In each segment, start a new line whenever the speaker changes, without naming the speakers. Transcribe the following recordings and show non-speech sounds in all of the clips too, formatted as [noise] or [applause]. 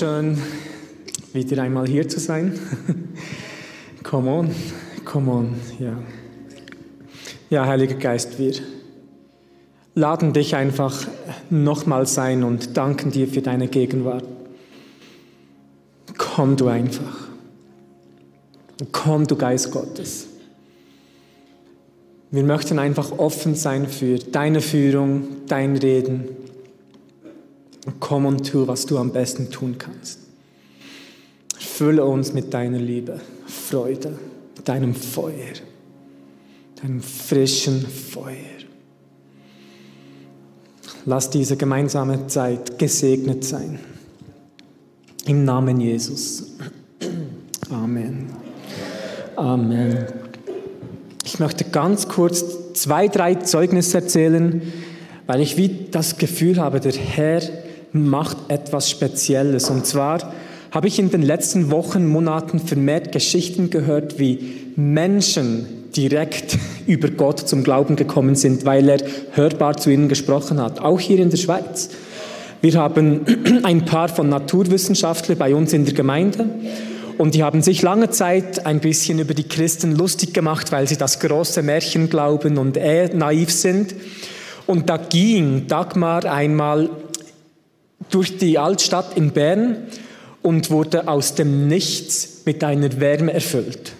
schön, wieder einmal hier zu sein. [laughs] come on, come on, ja. Ja, Heiliger Geist, wir laden dich einfach nochmals ein und danken dir für deine Gegenwart. Komm du einfach. Komm du Geist Gottes. Wir möchten einfach offen sein für deine Führung, dein Reden. Komm und tu, was du am besten tun kannst. Fülle uns mit deiner Liebe, Freude, deinem Feuer, deinem frischen Feuer. Lass diese gemeinsame Zeit gesegnet sein. Im Namen Jesus. Amen. Amen. Ich möchte ganz kurz zwei, drei Zeugnisse erzählen, weil ich wie das Gefühl habe, der Herr macht etwas Spezielles. Und zwar habe ich in den letzten Wochen, Monaten vermehrt Geschichten gehört, wie Menschen direkt [laughs] über Gott zum Glauben gekommen sind, weil er hörbar zu ihnen gesprochen hat, auch hier in der Schweiz. Wir haben [clears throat] ein paar von Naturwissenschaftlern bei uns in der Gemeinde und die haben sich lange Zeit ein bisschen über die Christen lustig gemacht, weil sie das große Märchen glauben und eher naiv sind. Und da ging Dagmar einmal durch die Altstadt in Bern und wurde aus dem Nichts mit einer Wärme erfüllt.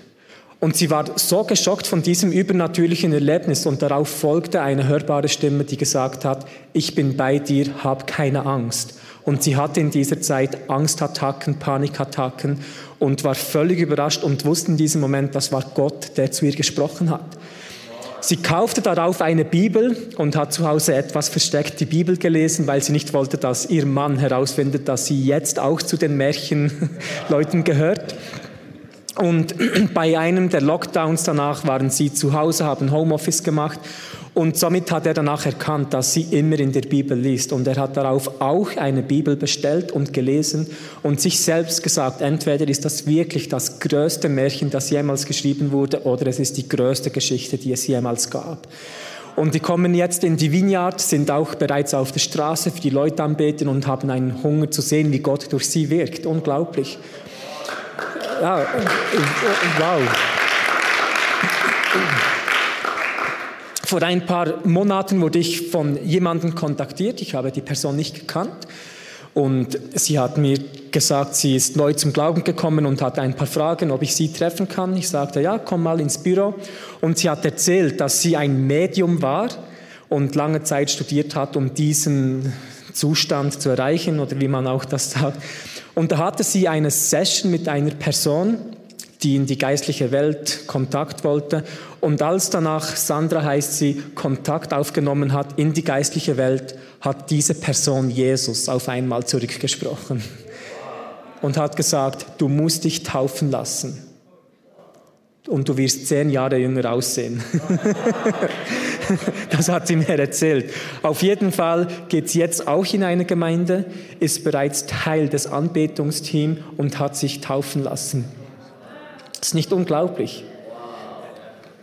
Und sie war so geschockt von diesem übernatürlichen Erlebnis und darauf folgte eine hörbare Stimme, die gesagt hat, ich bin bei dir, hab keine Angst. Und sie hatte in dieser Zeit Angstattacken, Panikattacken und war völlig überrascht und wusste in diesem Moment, das war Gott, der zu ihr gesprochen hat. Sie kaufte darauf eine Bibel und hat zu Hause etwas versteckt die Bibel gelesen, weil sie nicht wollte, dass ihr Mann herausfindet, dass sie jetzt auch zu den Märchenleuten gehört. Und [clears throat] bei einem der Lockdowns danach waren sie zu Hause, haben Homeoffice gemacht und somit hat er danach erkannt, dass sie immer in der Bibel liest. Und er hat darauf auch eine Bibel bestellt und gelesen und sich selbst gesagt, entweder ist das wirklich das größte Märchen, das jemals geschrieben wurde, oder es ist die größte Geschichte, die es jemals gab. Und die kommen jetzt in die Vineyard, sind auch bereits auf der Straße für die Leute anbeten und haben einen Hunger zu sehen, wie Gott durch sie wirkt. Unglaublich. Ja, wow. Vor ein paar Monaten wurde ich von jemandem kontaktiert. Ich habe die Person nicht gekannt. Und sie hat mir gesagt, sie ist neu zum Glauben gekommen und hat ein paar Fragen, ob ich sie treffen kann. Ich sagte, ja, komm mal ins Büro. Und sie hat erzählt, dass sie ein Medium war und lange Zeit studiert hat, um diesen Zustand zu erreichen oder wie man auch das sagt. Und da hatte sie eine Session mit einer Person, die in die geistliche Welt Kontakt wollte. Und als danach, Sandra heißt sie, Kontakt aufgenommen hat in die geistliche Welt, hat diese Person Jesus auf einmal zurückgesprochen und hat gesagt, du musst dich taufen lassen und du wirst zehn Jahre jünger aussehen. [laughs] das hat sie mir erzählt. Auf jeden Fall geht sie jetzt auch in eine Gemeinde, ist bereits Teil des Anbetungsteams und hat sich taufen lassen. Das ist nicht unglaublich.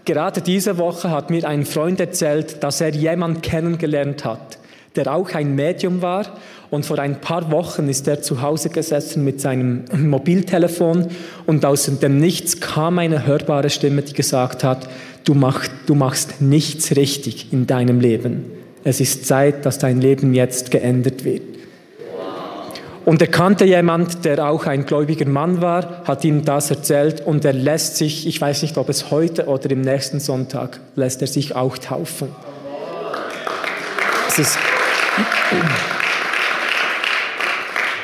Gerade diese Woche hat mir ein Freund erzählt, dass er jemanden kennengelernt hat, der auch ein Medium war. Und vor ein paar Wochen ist er zu Hause gesessen mit seinem Mobiltelefon und aus dem Nichts kam eine hörbare Stimme, die gesagt hat, du, mach, du machst nichts richtig in deinem Leben. Es ist Zeit, dass dein Leben jetzt geändert wird. Und er kannte jemand, der auch ein gläubiger Mann war, hat ihm das erzählt und er lässt sich, ich weiß nicht, ob es heute oder im nächsten Sonntag, lässt er sich auch taufen. Ist,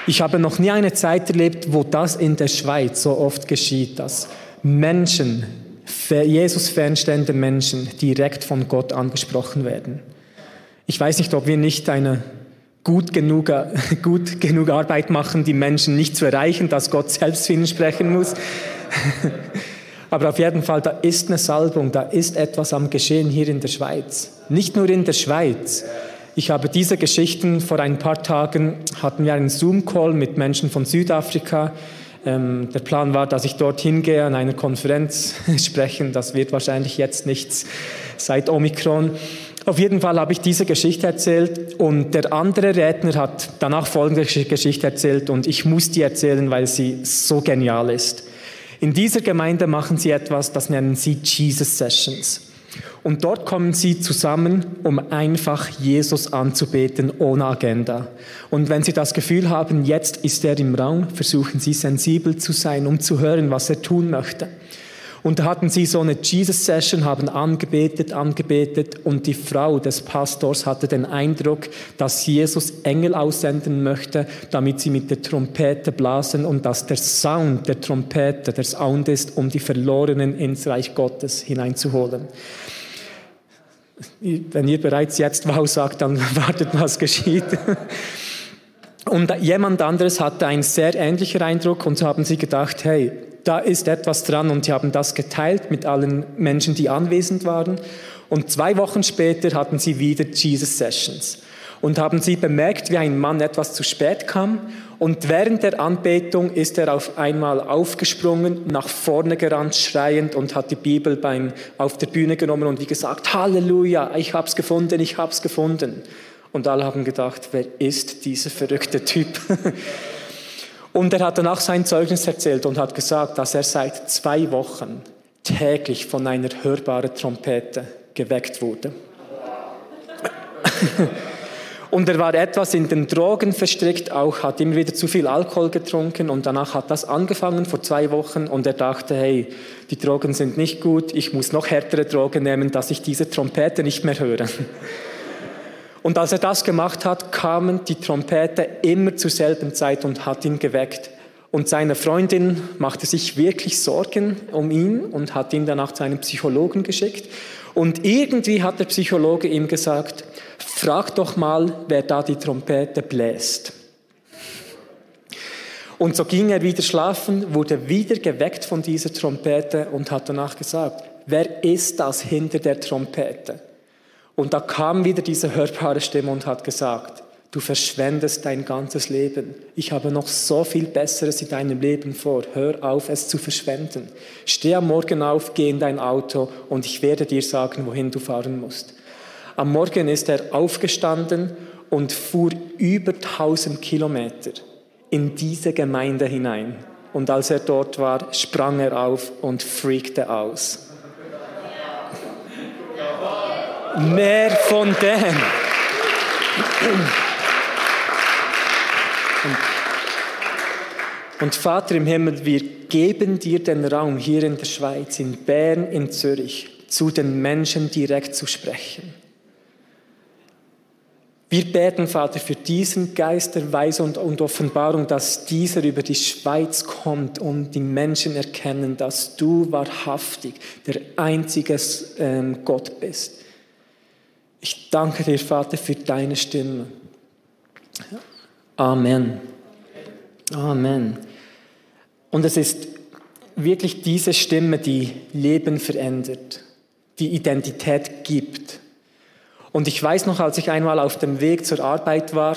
ich habe noch nie eine Zeit erlebt, wo das in der Schweiz so oft geschieht, dass Menschen, Jesus fernstehende Menschen, direkt von Gott angesprochen werden. Ich weiß nicht, ob wir nicht eine gut genug, [laughs] gut genug Arbeit machen, die Menschen nicht zu erreichen, dass Gott selbst für ihnen sprechen muss. [laughs] Aber auf jeden Fall, da ist eine Salbung, da ist etwas am Geschehen hier in der Schweiz. Nicht nur in der Schweiz. Ich habe diese Geschichten vor ein paar Tagen, hatten wir einen Zoom-Call mit Menschen von Südafrika. Ähm, der Plan war, dass ich dorthin gehe, an einer Konferenz [laughs] sprechen. Das wird wahrscheinlich jetzt nichts seit Omikron. Auf jeden Fall habe ich diese Geschichte erzählt und der andere Redner hat danach folgende Geschichte erzählt und ich muss die erzählen, weil sie so genial ist. In dieser Gemeinde machen sie etwas, das nennen sie Jesus Sessions. Und dort kommen sie zusammen, um einfach Jesus anzubeten, ohne Agenda. Und wenn sie das Gefühl haben, jetzt ist er im Raum, versuchen sie sensibel zu sein, um zu hören, was er tun möchte. Und da hatten sie so eine Jesus-Session, haben angebetet, angebetet und die Frau des Pastors hatte den Eindruck, dass Jesus Engel aussenden möchte, damit sie mit der Trompete blasen und dass der Sound der Trompete der Sound ist, um die Verlorenen ins Reich Gottes hineinzuholen. Wenn ihr bereits jetzt Wow sagt, dann [laughs] wartet, was geschieht. Und jemand anderes hatte einen sehr ähnlichen Eindruck und so haben sie gedacht, hey, da ist etwas dran und sie haben das geteilt mit allen Menschen, die anwesend waren. Und zwei Wochen später hatten sie wieder Jesus Sessions und haben sie bemerkt, wie ein Mann etwas zu spät kam. Und während der Anbetung ist er auf einmal aufgesprungen, nach vorne gerannt, schreiend und hat die Bibel beim, auf der Bühne genommen und wie gesagt, Halleluja, ich hab's gefunden, ich hab's gefunden. Und alle haben gedacht, wer ist dieser verrückte Typ? [laughs] Und er hat danach sein Zeugnis erzählt und hat gesagt, dass er seit zwei Wochen täglich von einer hörbaren Trompete geweckt wurde. [laughs] Und er war etwas in den Drogen verstrickt, auch hat immer wieder zu viel Alkohol getrunken und danach hat das angefangen vor zwei Wochen und er dachte, hey, die Drogen sind nicht gut, ich muss noch härtere Drogen nehmen, dass ich diese Trompete nicht mehr höre. [laughs] Und als er das gemacht hat, kamen die Trompete immer zur selben Zeit und hat ihn geweckt. Und seine Freundin machte sich wirklich Sorgen um ihn und hat ihn danach zu einem Psychologen geschickt. Und irgendwie hat der Psychologe ihm gesagt, frag doch mal, wer da die Trompete bläst. Und so ging er wieder schlafen, wurde wieder geweckt von dieser Trompete und hat danach gesagt, wer ist das hinter der Trompete? Und da kam wieder diese hörbare Stimme und hat gesagt, du verschwendest dein ganzes Leben. Ich habe noch so viel Besseres in deinem Leben vor. Hör auf, es zu verschwenden. Steh am Morgen auf, geh in dein Auto und ich werde dir sagen, wohin du fahren musst. Am Morgen ist er aufgestanden und fuhr über 1000 Kilometer in diese Gemeinde hinein. Und als er dort war, sprang er auf und freakte aus. Mehr von dem. Und, und Vater im Himmel, wir geben dir den Raum hier in der Schweiz, in Bern, in Zürich, zu den Menschen direkt zu sprechen. Wir beten, Vater, für diesen Geist der Weise und, und, Offenbarung, dass dieser über die Schweiz kommt und die Menschen erkennen, dass du wahrhaftig der einzige ähm, Gott bist. Ich danke dir, Vater, für deine Stimme. Amen. Amen. Und es ist wirklich diese Stimme, die Leben verändert, die Identität gibt. Und ich weiß noch, als ich einmal auf dem Weg zur Arbeit war,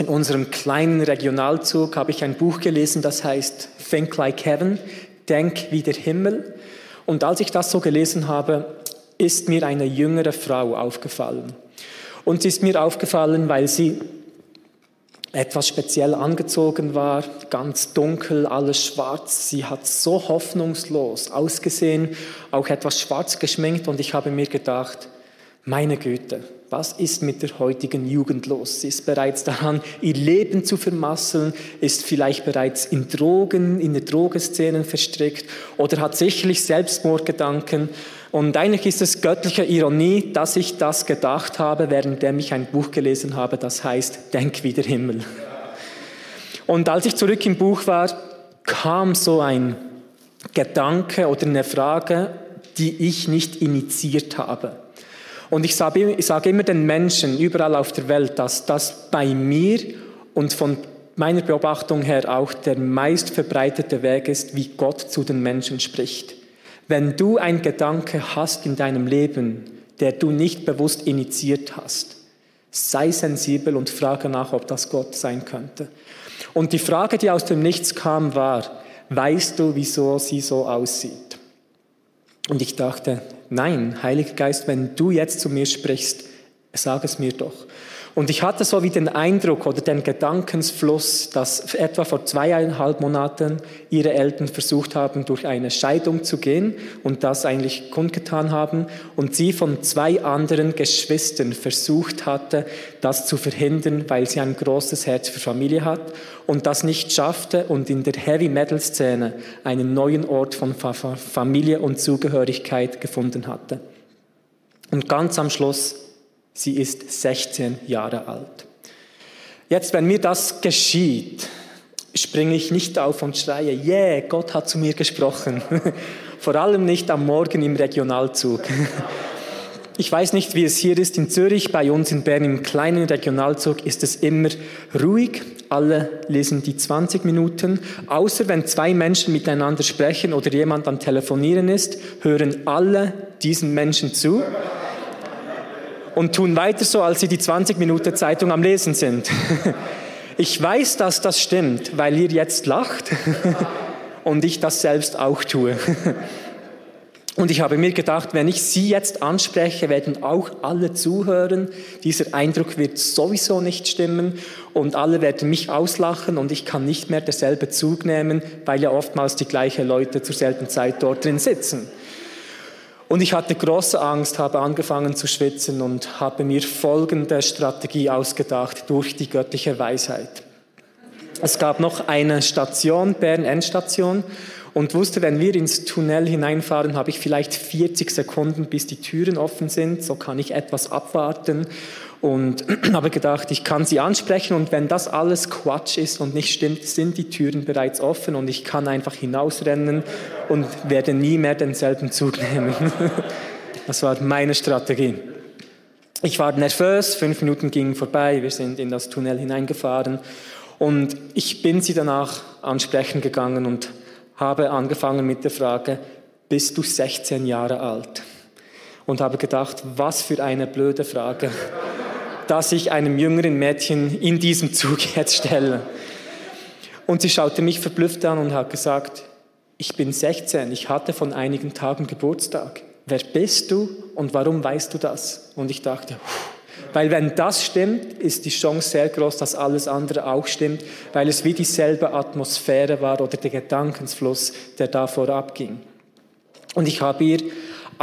in unserem kleinen Regionalzug habe ich ein Buch gelesen, das heißt Think Like Heaven, Denk wie der Himmel. Und als ich das so gelesen habe, ist mir eine jüngere Frau aufgefallen. Und sie ist mir aufgefallen, weil sie etwas speziell angezogen war, ganz dunkel, alles schwarz. Sie hat so hoffnungslos ausgesehen, auch etwas schwarz geschminkt und ich habe mir gedacht, meine Güte, was ist mit der heutigen Jugend los? Sie ist bereits daran, ihr Leben zu vermasseln, ist vielleicht bereits in Drogen, in der Drogenszene verstrickt oder hat sicherlich Selbstmordgedanken. Und eigentlich ist es göttliche Ironie, dass ich das gedacht habe, während ich ein Buch gelesen habe, das heißt Denk wie der Himmel. Und als ich zurück im Buch war, kam so ein Gedanke oder eine Frage, die ich nicht initiiert habe. Und ich sage, immer den Menschen überall auf der Welt, dass das bei mir und von meiner Beobachtung her auch der meist verbreitete Weg ist, wie Gott zu den Menschen spricht. Wenn du einen Gedanke hast in deinem Leben, der du nicht bewusst initiiert hast, sei sensibel und frage nach, ob das Gott sein könnte. Und die Frage, die aus dem Nichts kam, war, weißt du, wieso sie so aussieht? Und ich dachte, nein, Heiliger Geist, wenn du jetzt zu mir sprichst, sag es mir doch. Und ich hatte so wie den Eindruck oder den Gedankensfluss, dass etwa vor zweieinhalb Monaten ihre Eltern versucht haben, durch eine Scheidung zu gehen und das eigentlich kundgetan haben und sie von zwei anderen Geschwistern versucht hatte, das zu verhindern, weil sie ein großes Herz für Familie hat und das nicht schaffte und in der Heavy Metal Szene einen neuen Ort von Familie und Zugehörigkeit gefunden hatte. Und ganz am Schluss Sie ist 16 Jahre alt. Jetzt, wenn mir das geschieht, springe ich nicht auf und schreie, yeah, Gott hat zu mir gesprochen. [laughs] Vor allem nicht am Morgen im Regionalzug. [laughs] Ich weiß nicht, wie es hier ist in Zürich. Bei uns in Bern im kleinen Regionalzug ist es immer ruhig. Alle lesen die 20 Minuten. Außer wenn zwei Menschen miteinander sprechen oder jemand am Telefonieren ist, hören alle diesen Menschen zu und tun weiter so, als sie die 20 Minuten Zeitung am Lesen sind. [laughs] Ich weiß, dass das stimmt, weil ihr jetzt lacht [laughs] und ich das selbst auch tue. [laughs] Und ich habe mir gedacht, wenn ich Sie jetzt anspreche, werden auch alle zuhören. Dieser Eindruck wird sowieso nicht stimmen und alle werden mich auslachen und ich kann nicht mehr derselbe Zug nehmen, weil ja oftmals die gleichen Leute zur selben Zeit dort drin sitzen. Und ich hatte große Angst, habe angefangen zu schwitzen und habe mir folgende Strategie ausgedacht durch die göttliche Weisheit. Es gab noch eine Station, Bern Endstation, und wusste, wenn wir ins Tunnel hineinfahren, habe ich vielleicht 40 Sekunden, bis die Türen offen sind. So kann ich etwas abwarten und [clears throat] habe gedacht, ich kann sie ansprechen und wenn das alles Quatsch ist und nicht stimmt, sind die Türen bereits offen und ich kann einfach hinausrennen und werde nie mehr denselben Zug [laughs] nehmen. Das war meine Strategie. Ich war nervös, fünf Minuten gingen vorbei, wir sind in das Tunnel hineingefahren und ich bin sie danach ansprechen gegangen und habe angefangen mit der Frage, bist du 16 Jahre alt? Und habe gedacht, was für eine blöde Frage dass ich einem jüngeren Mädchen in diesem Zug [laughs] jetzt stelle. Und sie schaute mich verblüfft an und hat gesagt, ich bin 16, ich hatte von einigen Tagen Geburtstag. Wer bist du und warum weißt du das? Und ich dachte, weil wenn das stimmt, ist die Chance sehr groß, dass alles andere auch stimmt, weil es wie dieselbe Atmosphäre war oder der Gedankensfluss, der da vorab ging. Und ich habe ihr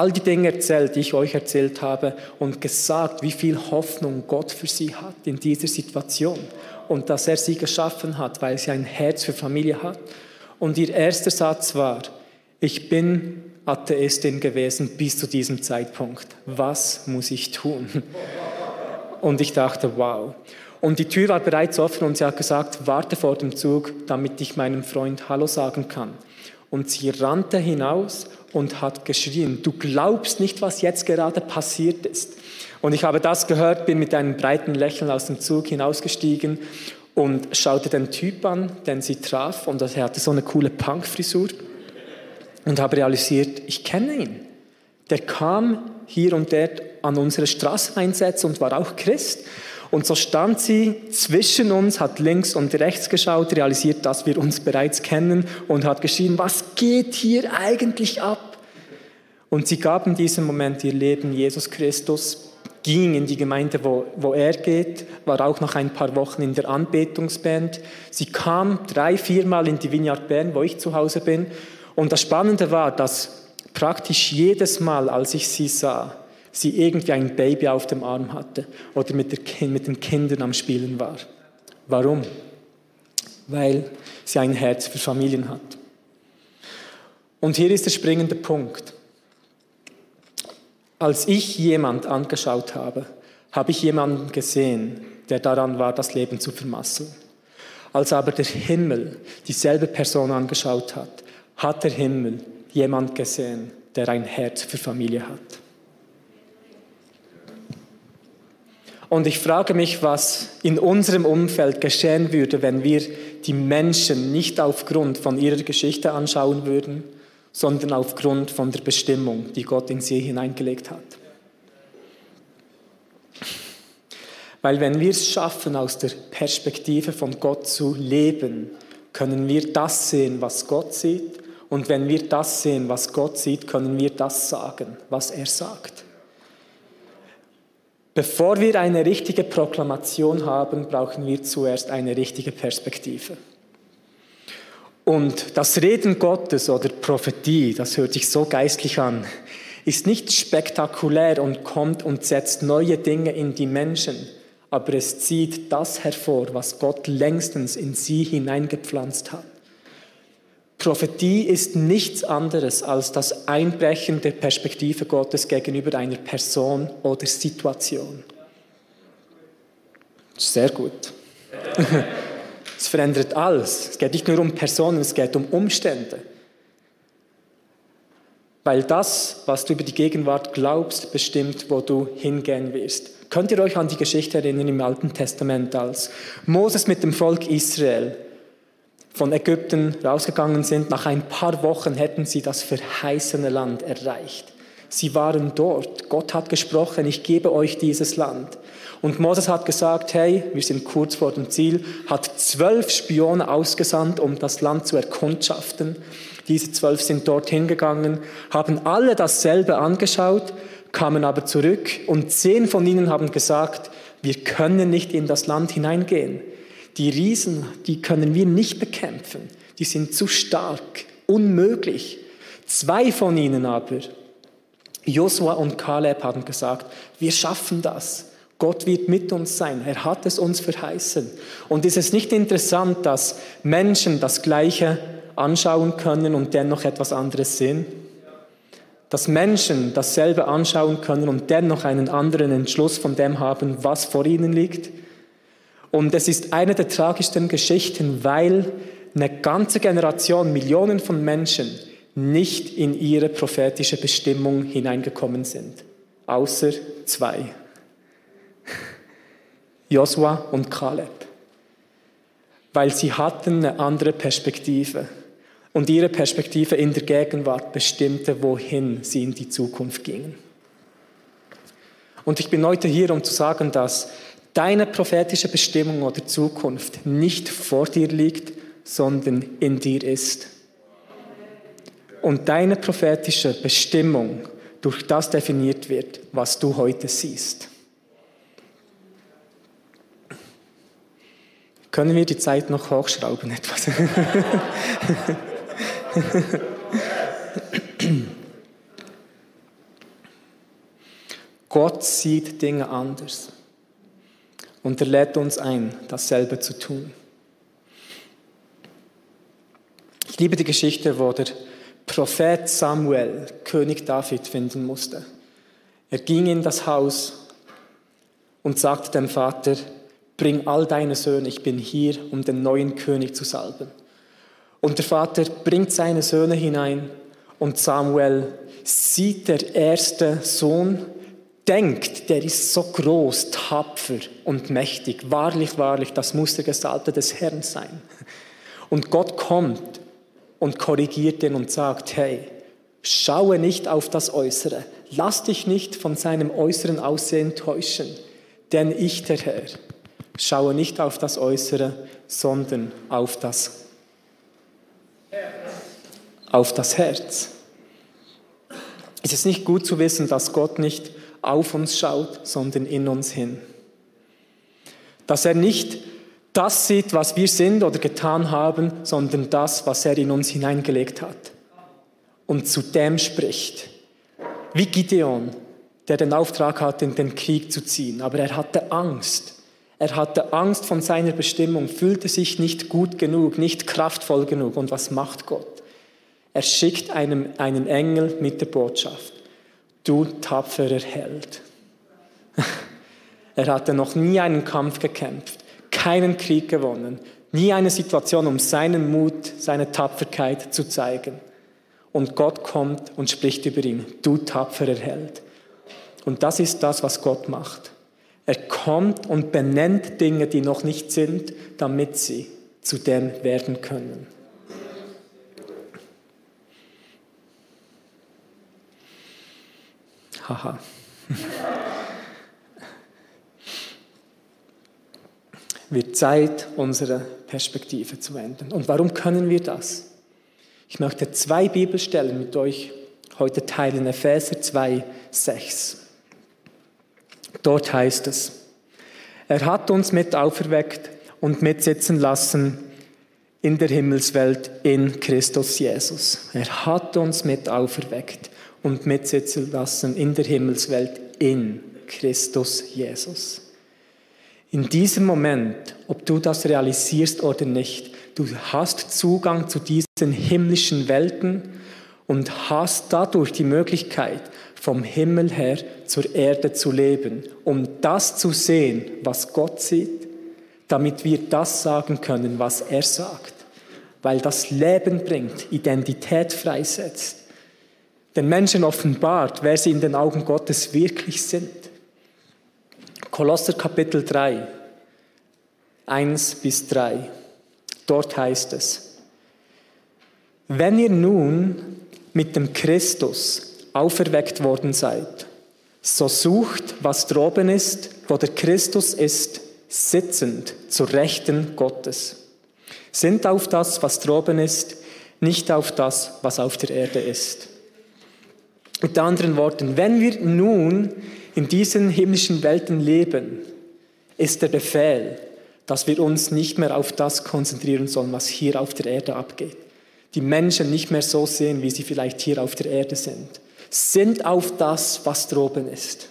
all die Dinge erzählt, die ich euch erzählt habe und gesagt, wie viel Hoffnung Gott für sie hat in dieser Situation und dass er sie geschaffen hat, weil sie ein Herz für Familie hat. Und ihr erster Satz war, ich bin Atheistin gewesen bis zu diesem Zeitpunkt. Was muss ich tun? Und ich dachte, wow. Und die Tür war bereits offen und sie hat gesagt, warte vor dem Zug, damit ich meinem Freund Hallo sagen kann. Und sie rannte hinaus und hat geschrien, du glaubst nicht, was jetzt gerade passiert ist. Und ich habe das gehört, bin mit einem breiten Lächeln aus dem Zug hinausgestiegen und schaute den Typ an, den sie traf, und er hatte so eine coole Punk-Frisur und habe realisiert, ich kenne ihn. Der kam hier und dort an unsere Straßeneinsätze und war auch Christ. Und so stand sie zwischen uns, hat links und rechts geschaut, realisiert, dass wir uns bereits kennen und hat geschrien, was geht hier eigentlich ab? Und sie gab in diesem Moment ihr Leben Jesus Christus, ging in die Gemeinde, wo, wo er geht, war auch noch ein paar Wochen in der Anbetungsband. Sie kam drei, viermal in die Vineyard Bern, wo ich zu Hause bin. Und das Spannende war, dass praktisch jedes Mal, als ich sie sah, sie irgendwie ein Baby auf dem Arm hatte oder mit, der, mit den Kindern am Spielen war. Warum? Weil sie ein Herz für Familien hat. Und hier ist der springende Punkt. Als ich jemand angeschaut habe, habe ich jemanden gesehen, der daran war, das Leben zu vermasseln. Als aber der Himmel dieselbe Person angeschaut hat, hat der Himmel jemand gesehen, der ein Herz für Familie hat. Und ich frage mich, was in unserem Umfeld geschehen würde, wenn wir die Menschen nicht aufgrund von ihrer Geschichte anschauen würden, sondern aufgrund von der Bestimmung, die Gott in sie hineingelegt hat. Weil wenn wir es schaffen, aus der Perspektive von Gott zu leben, können wir das sehen, was Gott sieht Und wenn wir das sehen, was Gott sieht, können wir das sagen, was er sagt. Bevor wir eine richtige Proklamation haben, brauchen wir zuerst eine richtige Perspektive. Und das Reden Gottes oder Prophetie, das hört sich so geistlich an, ist nicht spektakulär und kommt und setzt neue Dinge in die Menschen, aber es zieht das hervor, was Gott längstens in sie hineingepflanzt hat. Prophetie ist nichts anderes als das Einbrechen der Perspektive Gottes gegenüber einer Person oder Situation. Sehr gut. [laughs] Es verändert alles. Es geht nicht nur um Personen, es geht um Umstände. Weil das, was du über die Gegenwart glaubst, bestimmt, wo du hingehen wirst. Könnt ihr euch an die Geschichte erinnern im Alten Testament, als Moses mit dem Volk Israel von Ägypten rausgegangen sind? Nach ein paar Wochen hätten sie das verheißene Land erreicht. Sie waren dort. Gott hat gesprochen, ich gebe euch dieses Land. Und Moses hat gesagt, hey, wir sind kurz vor dem Ziel, hat zwölf Spione ausgesandt, um das Land zu erkundschaften. Diese zwölf sind dorthin gegangen, haben alle dasselbe angeschaut, kamen aber zurück und zehn von ihnen haben gesagt, wir können nicht in das Land hineingehen. Die Riesen, die können wir nicht bekämpfen. Die sind zu stark, unmöglich. Zwei von ihnen aber, Josua und Kaleb, haben gesagt, wir schaffen das. Gott wird mit uns sein. Er hat es uns verheißen. Und ist es nicht interessant, dass Menschen das Gleiche anschauen können und dennoch etwas anderes sehen? Dass Menschen dasselbe anschauen können und dennoch einen anderen Entschluss von dem haben, was vor ihnen liegt? Und es ist eine der tragischsten Geschichten, weil eine ganze Generation, Millionen von Menschen nicht in ihre prophetische Bestimmung hineingekommen sind. Außer zwei. [laughs] Josua und Kaleb. Weil sie hatten eine andere Perspektive. Und ihre Perspektive in der Gegenwart bestimmte, wohin sie in die Zukunft gingen. Und ich bin heute hier, um zu sagen, dass deine prophetische Bestimmung oder Zukunft nicht vor dir liegt, sondern in dir ist. Und deine prophetische Bestimmung durch das definiert wird, was du heute siehst. Können wir die Zeit noch hochschrauben etwas? [laughs] Gott sieht Dinge anders und er lädt uns ein, dasselbe zu tun. Ich liebe die Geschichte, wo der Prophet Samuel König David finden musste. Er ging in das Haus und sagte dem Vater, bring all deine Söhne, ich bin hier, um den neuen König zu salben. Und der Vater bringt seine Söhne hinein und Samuel sieht der erste Sohn, denkt, der ist so groß, tapfer und mächtig. Wahrlich, wahrlich, das muss der Gesalbte des Herrn sein. Und Gott kommt und korrigiert ihn und sagt, hey, schaue nicht auf das Äußere, lass dich nicht von seinem äußeren Aussehen täuschen, denn ich, der Herr, Schaue nicht auf das Äußere, sondern auf das, auf das Herz. Ist es nicht gut zu wissen, dass Gott nicht auf uns schaut, sondern in uns hin? Dass er nicht das sieht, was wir sind oder getan haben, sondern das, was er in uns hineingelegt hat. Und zu dem spricht. Wie Gideon, der den Auftrag hatte, in den Krieg zu ziehen. Aber er hatte Angst. Er hatte Angst von seiner Bestimmung, fühlte sich nicht gut genug, nicht kraftvoll genug. Und was macht Gott? Er schickt einem, einen Engel mit der Botschaft. Du tapferer Held. Er hatte noch nie einen Kampf gekämpft, keinen Krieg gewonnen, nie eine Situation, um seinen Mut, seine Tapferkeit zu zeigen. Und Gott kommt und spricht über ihn. Du tapferer Held. Und das ist das, was Gott macht. Er kommt und benennt Dinge, die noch nicht sind, damit sie zu dem werden können. Haha. Wird Zeit, unsere Perspektive zu ändern. Und warum können wir das? Ich möchte zwei Bibelstellen mit euch heute teilen. Epheser 2, 6. Dort heißt es, er hat uns mit auferweckt und mitsitzen lassen in der Himmelswelt in Christus Jesus. Er hat uns mit auferweckt und mitsitzen lassen in der Himmelswelt in Christus Jesus. In diesem Moment, ob du das realisierst oder nicht, du hast Zugang zu diesen himmlischen Welten und hast dadurch die Möglichkeit, vom Himmel her zur Erde zu leben, um das zu sehen, was Gott sieht, damit wir das sagen können, was er sagt. Weil das Leben bringt, Identität freisetzt, den Menschen offenbart, wer sie in den Augen Gottes wirklich sind. Kolosser Kapitel 3, 1 bis 3. Dort heißt es, wenn ihr nun mit dem Christus auferweckt worden seid, so sucht, was droben ist, wo der Christus ist, sitzend zur Rechten Gottes. Sind auf das, was droben ist, nicht auf das, was auf der Erde ist. Mit anderen Worten, wenn wir nun in diesen himmlischen Welten leben, ist der Befehl, dass wir uns nicht mehr auf das konzentrieren sollen, was hier auf der Erde abgeht. Die Menschen nicht mehr so sehen, wie sie vielleicht hier auf der Erde sind, sind auf das, was droben ist.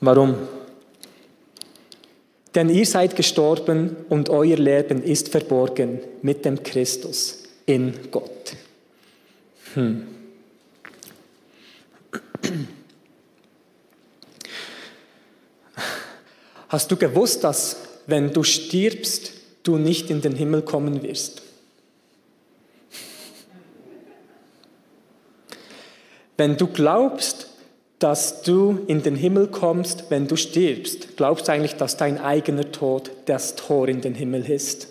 Warum? Denn ihr seid gestorben und euer Leben ist verborgen mit dem Christus in Gott. Hm. Hast du gewusst, dass wenn du stirbst, du nicht in den Himmel kommen wirst? Wenn du glaubst, dass du in den Himmel kommst, wenn du stirbst, glaubst du eigentlich, dass dein eigener Tod das Tor in den Himmel ist.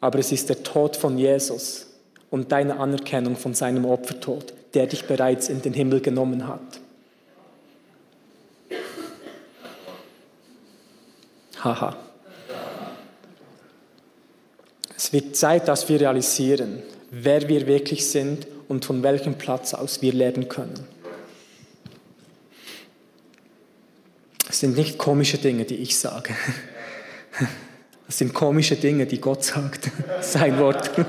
Aber es ist der Tod von Jesus und deine Anerkennung von seinem Opfertod, der dich bereits in den Himmel genommen hat. Haha. Es wird Zeit, dass wir realisieren, wer wir wirklich sind und von welchem Platz aus wir leben können. Es sind nicht komische Dinge, die ich sage. [laughs] Es sind komische Dinge, die Gott sagt. [laughs] Sein Wort. [laughs]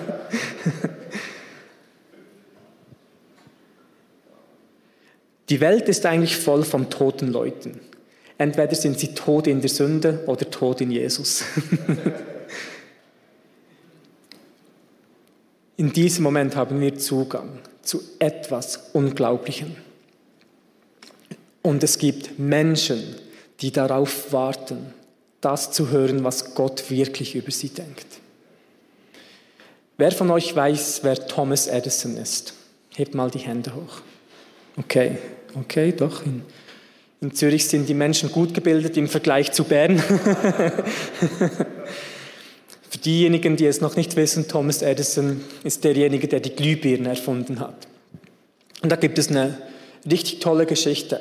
Die Welt ist eigentlich voll von toten Leuten. Entweder sind sie tot in der Sünde oder tot in Jesus. [laughs] In diesem Moment haben wir Zugang zu etwas Unglaublichem. Und es gibt Menschen, die darauf warten, das zu hören, was Gott wirklich über sie denkt. Wer von euch weiß, wer Thomas Edison ist? Hebt mal die Hände hoch. Okay, okay, doch. In, Zürich sind die Menschen gut gebildet im Vergleich zu Bern. [laughs] Für diejenigen, die es noch nicht wissen, Thomas Edison ist derjenige, der die Glühbirne erfunden hat. Und da gibt es eine richtig tolle Geschichte.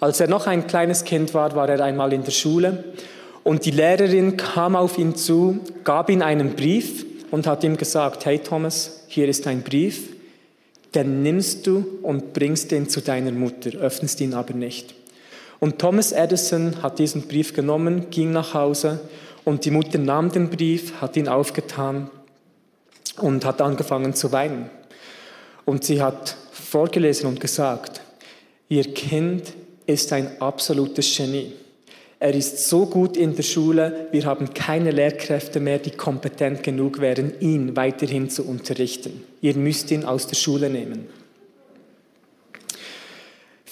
Als er noch ein kleines Kind war, war er einmal in der Schule und die Lehrerin kam auf ihn zu, gab ihm einen Brief und hat ihm gesagt, hey Thomas, hier ist ein Brief, den nimmst du und bringst ihn zu deiner Mutter, öffnest ihn aber nicht. Und Thomas Edison hat diesen Brief genommen, ging nach Hause und die Mutter nahm den Brief, hat ihn aufgetan und hat angefangen zu weinen. Und sie hat vorgelesen und gesagt, ihr Kind ist ein absolutes Genie. Er ist so gut in der Schule, wir haben keine Lehrkräfte mehr, die kompetent genug wären, ihn weiterhin zu unterrichten. Ihr müsst ihn aus der Schule nehmen.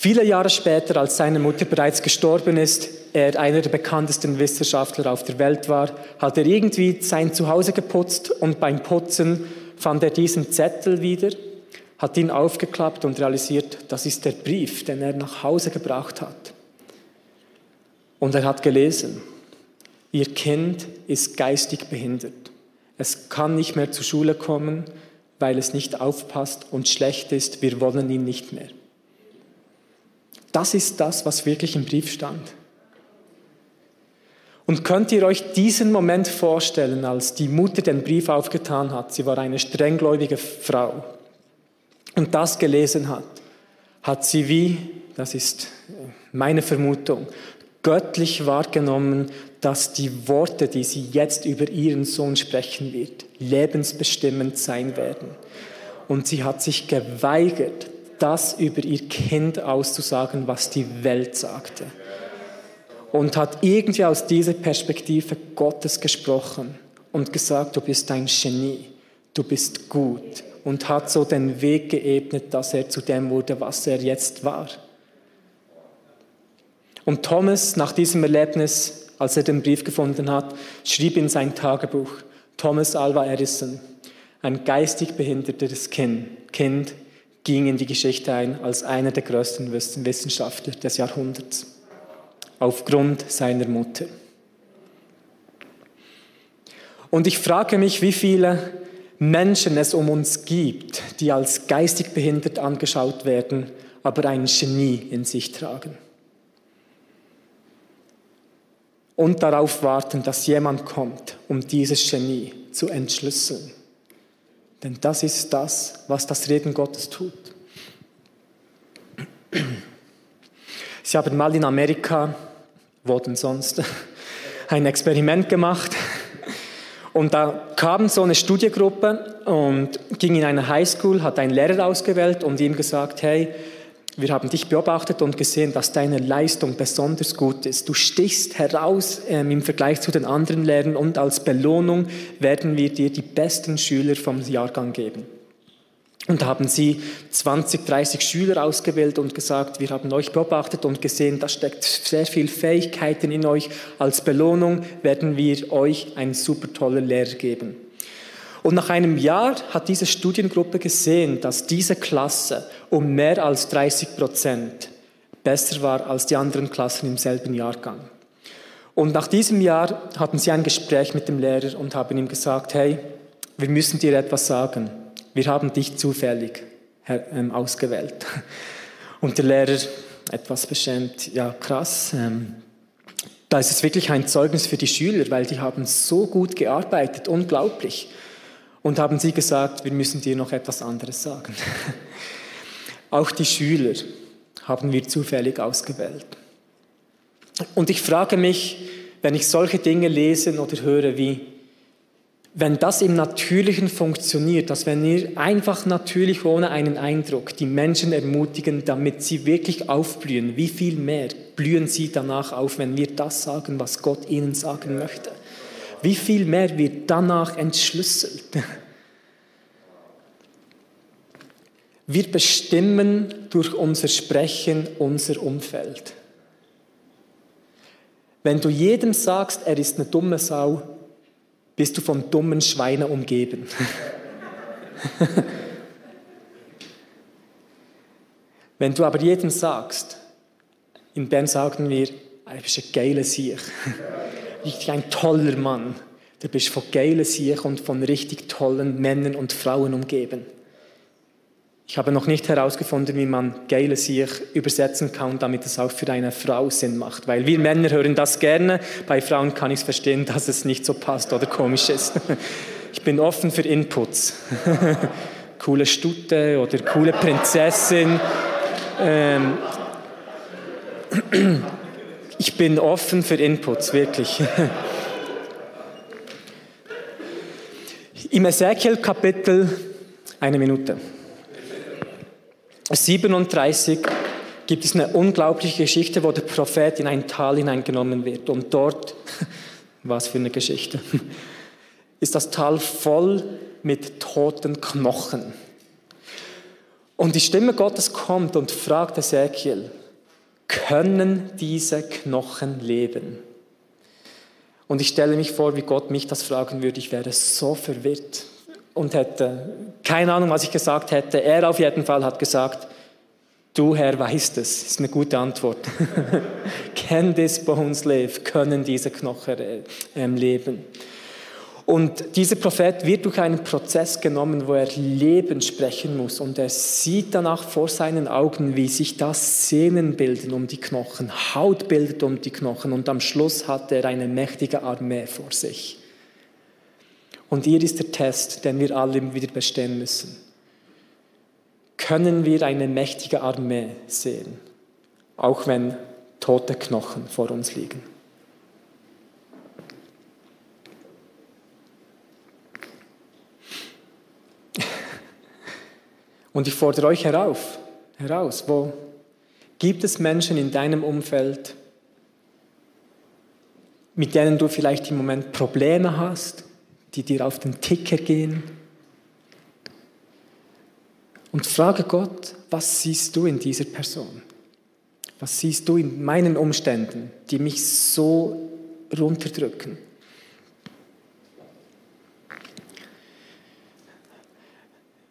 Viele Jahre später, als seine Mutter bereits gestorben ist, er einer der bekanntesten Wissenschaftler auf der Welt war, hat er irgendwie sein Zuhause geputzt und beim Putzen fand er diesen Zettel wieder, hat ihn aufgeklappt und realisiert, das ist der Brief, den er nach Hause gebracht hat. Und er hat gelesen, ihr Kind ist geistig behindert. Es kann nicht mehr zur Schule kommen, weil es nicht aufpasst und schlecht ist. Wir wollen ihn nicht mehr. Das ist das, was wirklich im Brief stand. Und könnt ihr euch diesen Moment vorstellen, als die Mutter den Brief aufgetan hat? Sie war eine strenggläubige Frau und das gelesen hat, hat sie wie, das ist meine Vermutung, göttlich wahrgenommen, dass die Worte, die sie jetzt über ihren Sohn sprechen wird, lebensbestimmend sein werden. Und sie hat sich geweigert, das über ihr Kind auszusagen, was die Welt sagte. Und hat irgendwie aus dieser Perspektive Gottes gesprochen und gesagt, du bist ein Genie, du bist gut. Und hat so den Weg geebnet, dass er zu dem wurde, was er jetzt war. Und Thomas, nach diesem Erlebnis, als er den Brief gefunden hat, schrieb in sein Tagebuch, Thomas Alva Edison, ein geistig behindertes Kind, kind ging in die Geschichte ein als einer der größten Wissenschaftler des Jahrhunderts, aufgrund seiner Mutter. Und ich frage mich, wie viele Menschen es um uns gibt, die als geistig behindert angeschaut werden, aber ein Genie in sich tragen. Und darauf warten, dass jemand kommt, um dieses Genie zu entschlüsseln. Denn das ist das, was das Reden Gottes tut. Sie haben mal in Amerika, wo denn sonst, [laughs] ein Experiment gemacht. Und da kam so eine Studiegruppe und ging in eine Highschool, hat einen Lehrer ausgewählt und ihm gesagt, hey, wir haben dich beobachtet und gesehen, dass deine Leistung besonders gut ist. Du stichst heraus ähm, im Vergleich zu den anderen Lehrern und als Belohnung werden wir dir die besten Schüler vom Jahrgang geben. Und haben sie 20, 30 Schüler ausgewählt und gesagt, wir haben euch beobachtet und gesehen, da steckt sehr viel Fähigkeiten in euch. Als Belohnung werden wir euch einen super tollen Lehrer geben. Und nach einem Jahr hat diese Studiengruppe gesehen, dass diese Klasse um mehr als 30 Prozent besser war als die anderen Klassen im selben Jahrgang. Und nach diesem Jahr hatten sie ein Gespräch mit dem Lehrer und haben ihm gesagt, hey, wir müssen dir etwas sagen. Wir haben dich zufällig ähm, ausgewählt. [laughs] Und der Lehrer, etwas beschämt, ja krass, ähm, da ist es wirklich ein Zeugnis für die Schüler, weil die haben so gut gearbeitet, unglaublich und haben sie gesagt, wir müssen dir noch etwas anderes sagen. [laughs] Auch die Schüler haben wir zufällig ausgewählt. Und ich frage mich, wenn ich solche Dinge lese oder höre wie, wenn das im Natürlichen funktioniert, dass wenn wir einfach natürlich ohne einen Eindruck die Menschen ermutigen, damit sie wirklich aufblühen, wie viel mehr blühen sie danach auf, wenn wir das sagen, was Gott ihnen sagen möchte? Wie viel mehr wird danach entschlüsselt? Wir bestimmen durch unser Sprechen unser Umfeld. Wenn du jedem sagst, er ist eine dumme Sau, bist du von dummen Schweinen umgeben. [laughs] Wenn du aber jedem sagst, in Bern sagen wir, du bist ein geiler Sieg [laughs] richtig ein toller Mann. Du bist von geilen Siech und von richtig tollen Männern und Frauen umgeben. Ich habe noch nicht herausgefunden, wie man geile Siech übersetzen kann, damit es auch für eine Frau Sinn macht. Weil wir Männer hören das gerne. Bei Frauen kann ich es verstehen, dass es nicht so passt oder komisch ist. [laughs] Ich bin offen für Inputs. [laughs] coole Stute oder coole Prinzessin. Ähm, [clears throat] ich bin offen für Inputs, wirklich. Im Ezekiel-Kapitel, eine Minute, 37 gibt es eine unglaubliche Geschichte, wo der Prophet in ein Tal hineingenommen wird. Und dort, [laughs] was für eine Geschichte, [laughs] ist das Tal voll mit toten Knochen. Und die Stimme Gottes kommt und fragt Ezekiel, können diese Knochen leben? Und ich stelle mich vor, wie Gott mich das fragen würde. Ich wäre so verwirrt und hätte keine Ahnung, was ich gesagt hätte. Er auf jeden Fall hat gesagt, du Herr weißt es. Das ist eine gute Antwort. [laughs] Can these bones live? Können diese Knochen äh, leben? Und dieser Prophet wird durch einen Prozess genommen, wo er Leben sprechen muss. Und er sieht danach vor seinen Augen, wie sich das Sehnen bilden um die Knochen, Haut bildet um die Knochen. Und am Schluss hat er eine mächtige Armee vor sich. Und hier ist der Test, den wir alle wieder bestehen müssen. Können wir eine mächtige Armee sehen, auch wenn tote Knochen vor uns liegen? Und ich fordere euch herauf, heraus, wo gibt es Menschen in deinem Umfeld, mit denen du vielleicht im Moment Probleme hast, die dir auf den Ticker gehen? Und frage Gott, was siehst du in dieser Person? Was siehst du in meinen Umständen, die mich so runterdrücken?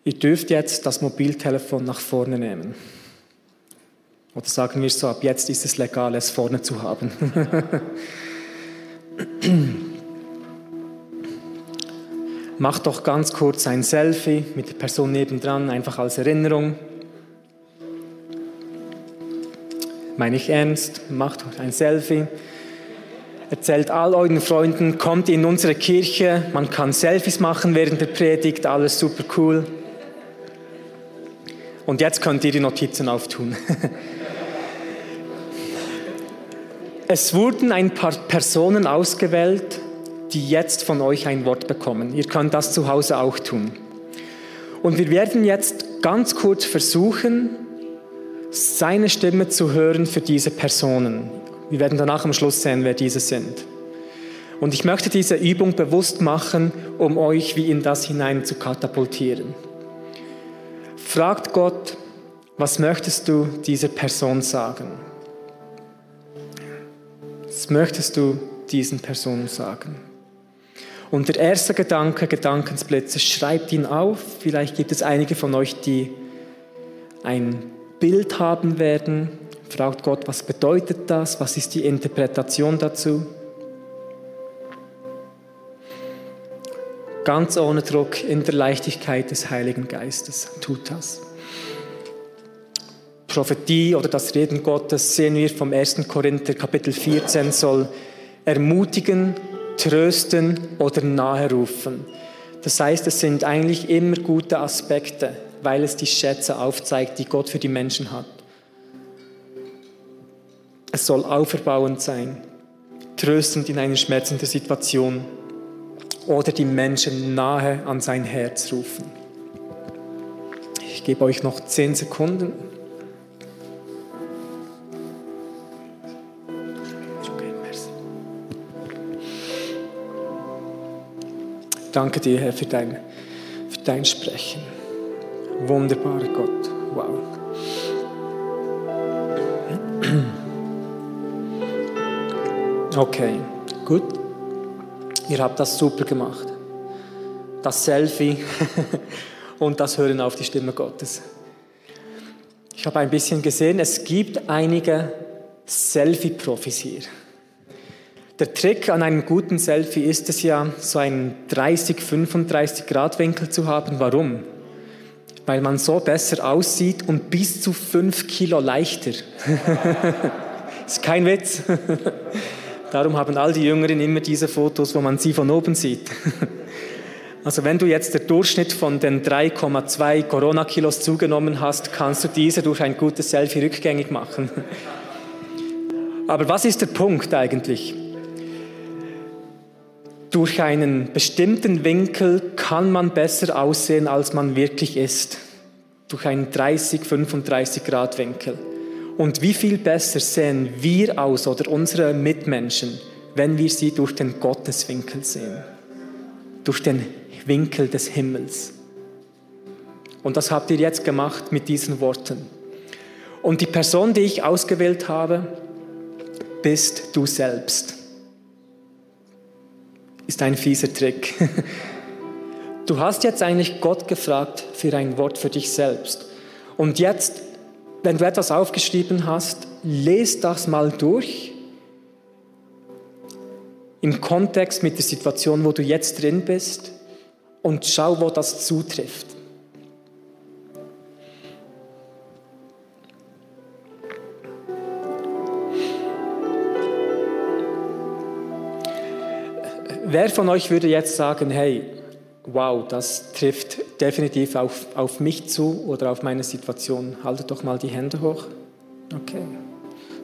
Ihr dürft jetzt das Mobiltelefon nach vorne nehmen. Oder sagen wir so, ab jetzt ist es legal, es vorne zu haben. [laughs] Macht doch ganz kurz ein Selfie mit der Person nebendran, einfach als Erinnerung. Meine ich ernst, macht ein Selfie. Erzählt all euren Freunden, kommt in unsere Kirche, man kann Selfies machen während der Predigt, alles super cool. Und jetzt könnt ihr die Notizen auftun. es wurden ein paar Personen ausgewählt, die jetzt von euch ein Wort bekommen. Ihr könnt das zu Hause auch tun. Und wir werden jetzt ganz kurz versuchen, seine Stimme zu hören für diese Personen. Wir werden danach am Schluss sehen, wer diese sind. Und ich möchte diese Übung bewusst machen, um euch wie in das hinein zu katapultieren. Fragt Gott, was möchtest du dieser Person sagen? Was möchtest du diesen Personen sagen? Und der erste Gedanke, Gedankensblitze, schreibt ihn auf. Vielleicht gibt es einige von euch, die ein Bild haben werden. Fragt Gott, was bedeutet das? Was ist die Interpretation dazu? Ganz ohne Druck, in der Leichtigkeit des Heiligen Geistes. Tut das. Prophetie oder das Reden Gottes sehen wir vom 1. Korinther Kapitel 14 soll ermutigen, trösten oder nahe rufen. Das heißt, es sind eigentlich immer gute Aspekte, weil es die Schätze aufzeigt, die Gott für die Menschen hat. Es soll auferbauend sein, tröstend in einer schmerzenden Situation oder die Menschen nahe an sein Herz rufen. Ich gebe euch noch zehn Sekunden. Danke dir, Herr, für dein, für dein Sprechen. Wunderbarer Gott. Wow. Okay, gut. Ihr habt das super gemacht. Das Selfie [laughs] und das Hören auf die Stimme Gottes. Ich habe ein bisschen gesehen, es gibt einige Selfie-Profis hier. Der Trick an einem guten Selfie ist es ja, so einen 30, 35 Grad Winkel zu haben. Warum? Weil man so besser aussieht und bis zu 5 Kilo leichter. [laughs] ist kein Witz. [laughs] Darum haben all die Jüngeren immer diese Fotos, wo man sie von oben sieht. [laughs] Also wenn du jetzt der Durchschnitt von den 3,2 Corona-Kilos zugenommen hast, kannst du diese durch ein gutes Selfie rückgängig machen. [laughs] Aber was ist der Punkt eigentlich? Durch einen bestimmten Winkel kann man besser aussehen, als man wirklich ist. Durch einen 30, 35 Grad Winkel. Und wie viel besser sehen wir aus oder unsere Mitmenschen, wenn wir sie durch den Gotteswinkel sehen, durch den Winkel des Himmels. Und das habt ihr jetzt gemacht mit diesen Worten. Und die Person, die ich ausgewählt habe, bist du selbst. Ist ein fieser Trick. [laughs] Du hast jetzt eigentlich Gott gefragt für ein Wort für dich selbst. Und jetzt wenn du etwas aufgeschrieben hast, lese das mal durch. im Kontext mit der Situation, wo du jetzt drin bist und schau, wo das zutrifft. Wer von euch würde jetzt sagen, hey, wow, das trifft definitiv auf, auf mich zu oder auf meine Situation? Haltet doch mal die Hände hoch. Okay.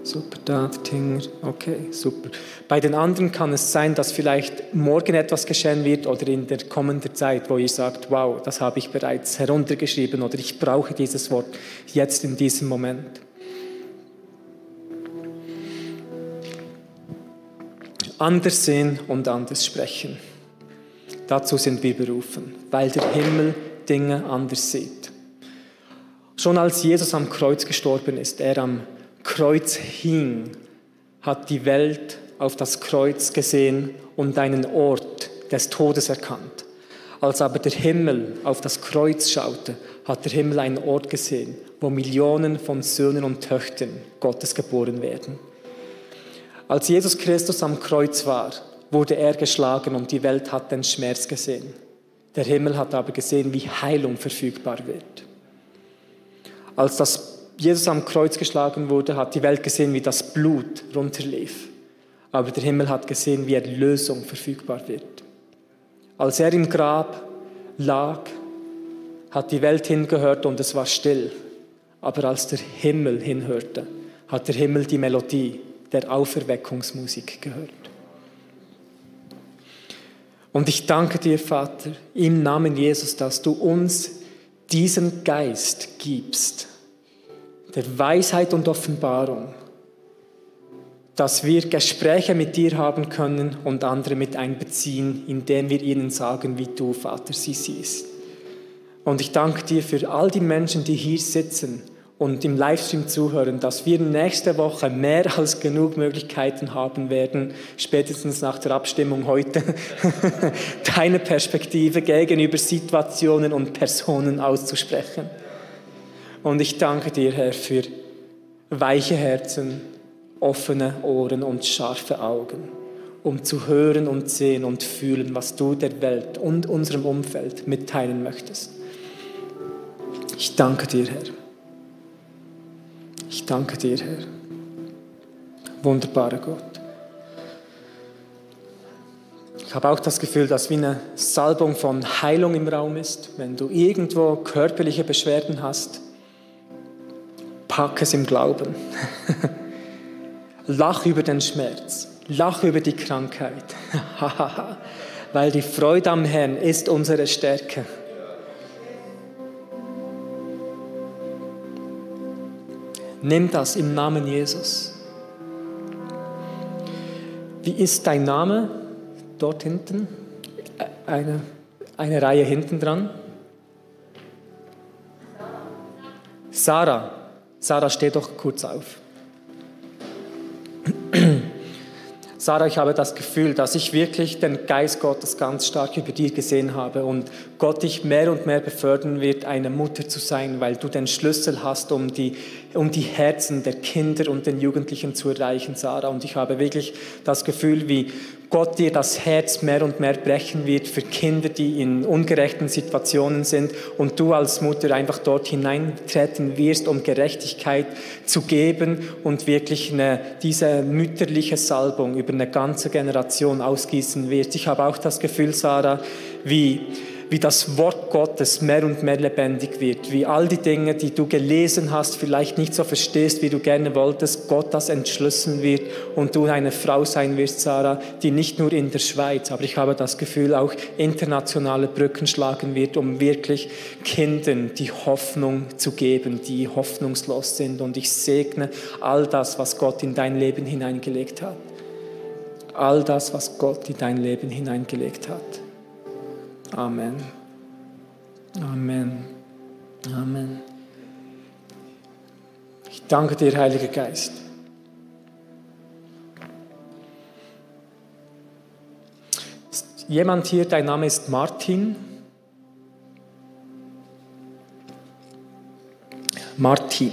Super, da, Tinger, okay, super. Bei den anderen kann es sein, dass vielleicht morgen etwas geschehen wird oder in der kommenden Zeit, wo ihr sagt, wow, das habe ich bereits heruntergeschrieben oder ich brauche dieses Wort jetzt in diesem Moment. anders sehen und anders sprechen. Dazu sind wir berufen, weil der Himmel Dinge anders sieht. Schon als Jesus am Kreuz gestorben ist, er am Kreuz hing, hat die Welt auf das Kreuz gesehen und einen Ort des Todes erkannt. Als aber der Himmel auf das Kreuz schaute, hat der Himmel einen Ort gesehen, wo Millionen von Söhnen und Töchtern Gottes geboren werden. Als Jesus Christus am Kreuz war, wurde er geschlagen und die Welt hat den Schmerz gesehen. Der Himmel hat aber gesehen, wie Heilung verfügbar wird. Als das Jesus am Kreuz geschlagen wurde, hat die Welt gesehen, wie das Blut runterlief. Aber der Himmel hat gesehen, wie Erlösung verfügbar wird. Als er im Grab lag, hat die Welt hingehört und es war still. Aber als der Himmel hinhörte, hat der Himmel die Melodie der Auferweckungsmusik gehört. Und ich danke dir, Vater, im Namen Jesus, dass du uns diesen Geist gibst, der Weisheit und Offenbarung, dass wir Gespräche mit dir haben können und andere mit einbeziehen, indem wir ihnen sagen, wie du, Vater, sie siehst. Und ich danke dir für all die Menschen, die hier sitzen und im Livestream zuhören, dass wir nächste Woche mehr [laughs] als genug Möglichkeiten haben werden, spätestens nach der Abstimmung heute, [laughs] deine Perspektive gegenüber Situationen und Personen auszusprechen. Und ich danke dir, Herr, für weiche Herzen, offene Ohren und scharfe Augen, um zu hören und sehen und fühlen, was du der Welt und unserem Umfeld mitteilen möchtest. Ich danke dir, Herr. Ich danke dir, Herr. Wunderbarer Gott. Ich habe auch das Gefühl, dass wie eine Salbung von Heilung im Raum ist. Wenn du irgendwo körperliche Beschwerden hast, pack es im Glauben. [laughs] Lach über den Schmerz. Lach über die Krankheit. [laughs] Weil die Freude am Herrn ist unsere Stärke. Nimm das im Namen Jesus. Wie ist dein Name? Dort hinten? Eine, eine Reihe hinten dran. Sarah. Sarah, steh doch kurz auf. Sarah, ich habe das Gefühl, dass ich wirklich den Geist Gottes ganz stark über dir gesehen habe und Gott dich mehr und mehr befördern wird, eine Mutter zu sein, weil du den Schlüssel hast, um die, um die Herzen der Kinder und den Jugendlichen zu erreichen, Sarah. Und ich habe wirklich das Gefühl, wie Gott dir das Herz mehr und mehr brechen wird für Kinder, die in ungerechten Situationen sind und du als Mutter einfach dort hineintreten wirst, um Gerechtigkeit zu geben und wirklich eine, diese mütterliche Salbung über eine ganze Generation ausgießen wirst. Ich habe auch das Gefühl, Sarah, wie wie das Wort Gottes mehr und mehr lebendig wird, wie all die Dinge, die du gelesen hast, vielleicht nicht so verstehst, wie du gerne wolltest, Gott das entschlüsseln wird und du eine Frau sein wirst, Sarah, die nicht nur in der Schweiz, aber ich habe das Gefühl, auch internationale Brücken schlagen wird, um wirklich Kindern die Hoffnung zu geben, die hoffnungslos sind. Und ich segne all das, was Gott in dein Leben hineingelegt hat. All das, was Gott in dein Leben hineingelegt hat. Amen. Amen. Amen. Ich danke dir, Heiliger Geist. Ist jemand hier, dein Name ist Martin? Martin.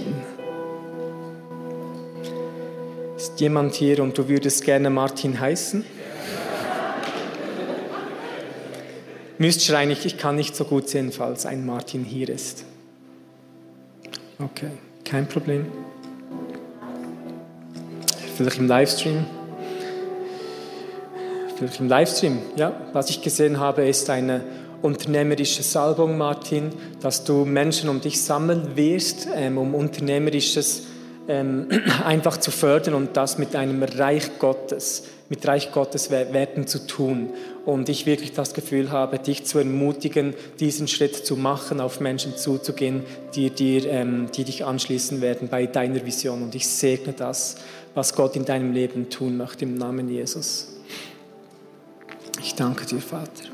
Ist jemand hier und du würdest gerne Martin heißen? Müsst schreien, ich, ich kann nicht so gut sehen, falls ein Martin hier ist. Okay, kein Problem. Vielleicht im Livestream. Vielleicht im Livestream, ja. Was ich gesehen habe, ist eine unternehmerische Salbung, Martin, dass du Menschen um dich sammeln wirst, ähm, um unternehmerisches [clears throat] einfach zu fördern und das mit einem Reich Gottes, mit Reich Gottes Werten zu tun. Und ich wirklich das Gefühl habe, dich zu ermutigen, diesen Schritt zu machen, auf Menschen zuzugehen, die, dir, ähm, die dich anschließen werden bei deiner Vision. Und ich segne das, was Gott in deinem Leben tun möchte, im Namen Jesus. Ich danke dir, Vater.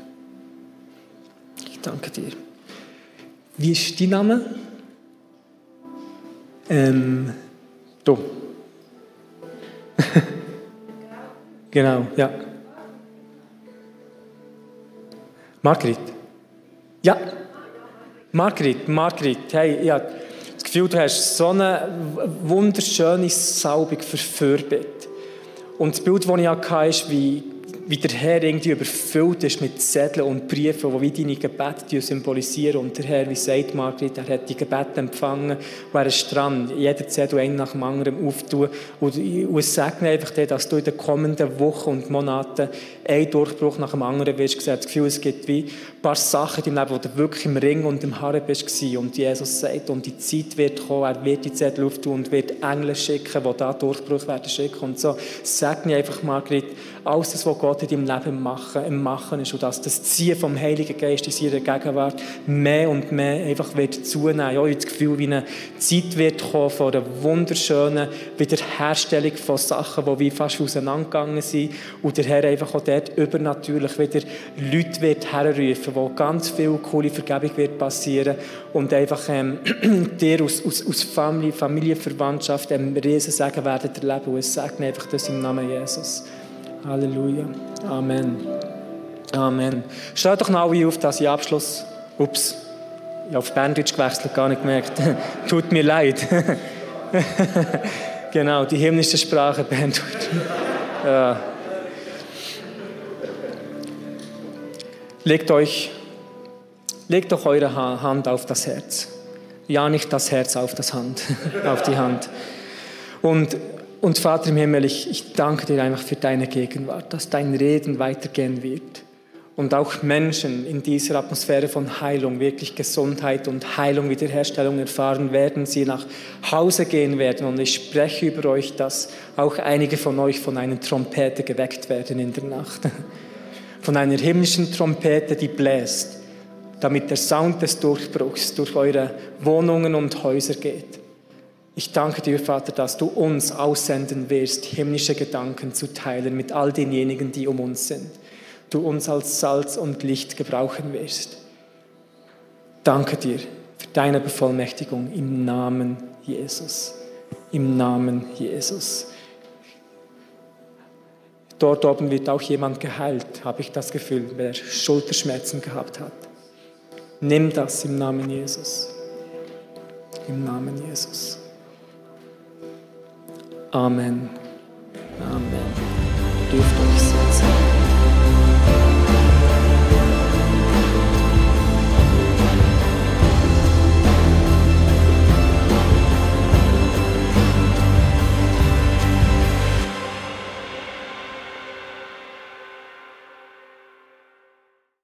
Ich danke dir. Wie ist dein Name? Ähm, Du. [laughs] genau, ja. Margrit. Ja. Margrit, Margrit, hey, habe das Gefühl, du hast so eine wunderschöne Salbung für Fürbitte. Und das Bild, das ich hatte, ist, wie wie der Herr irgendwie überfüllt ist mit Zetteln und Briefen, die wie deine Gebete symbolisieren. Und der Herr, wie sagt Margrit, er hat die Gebete empfangen und er ist dran, jeder Zettel einen nach dem anderen auftun. Und es sagt mir einfach, dass du in den kommenden Wochen und Monaten einen Durchbruch nach dem anderen wirst sehen. Das Gefühl, es gibt wie ein paar Sachen in deinem Leben, wo du wirklich im Ring und im Harren bist und Jesus sagt, und die Zeit wird kommen, er wird die Zettel auftun und wird Engel schicken, die da Durchbruch werden schicken. Und so sag mir einfach, Margrit, alles was Gott in deinem Leben machen, im Machen ist und dass das Ziehen vom Heiligen Geist in seiner Gegenwart mehr und mehr einfach wird zunehmen. Ja, ich habe das Gefühl, wie eine Zeit wird kommen von einer wunderschönen Wiederherstellung von Sachen, die wie fast auseinandergegangen sind und der Herr einfach auch dort übernatürlich wieder Leute wird herrufen, wo ganz viel coole Vergebung wird passieren und einfach ähm, [clears throat] dir aus, aus, aus Familie, Familienverwandtschaft einen riesen Segen werden erleben und es sagt einfach das im Namen Jesus. Halleluja. Amen. Amen. Stellt doch noch alle auf, dass ich Abschluss. Ups. Ich habe auf Berndeutsch gewechselt, gar nicht gemerkt. [laughs] Tut mir leid. [laughs] genau, die himmlische Sprache, [laughs] Berndeutsch. ja. Legt euch, legt doch eure Hand auf das Herz. Ja, nicht das Herz auf das Hand, auf die Hand. Und und Vater im Himmel, ich, ich danke dir einfach für deine Gegenwart, dass dein Reden weitergehen wird. Und auch Menschen in dieser Atmosphäre von Heilung, wirklich Gesundheit und Heilung, Wiederherstellung erfahren werden, sie nach Hause gehen werden. Und ich spreche über euch, dass auch einige von euch von einer Trompete geweckt werden in der Nacht. [laughs] Von einer himmlischen Trompete, die bläst, damit der Sound des Durchbruchs durch eure Wohnungen und Häuser geht. Ich danke dir, Vater, dass du uns aussenden wirst, himmlische Gedanken zu teilen mit all denjenigen, die um uns sind. Du uns als Salz und Licht gebrauchen wirst. Danke dir für deine Bevollmächtigung im Namen Jesus. Im Namen Jesus. Dort oben wird auch jemand geheilt, habe ich das Gefühl, wer Schulterschmerzen gehabt hat. Nimm das im Namen Jesus. Im Namen Jesus. Amen. Amen. Dürft euch setzen.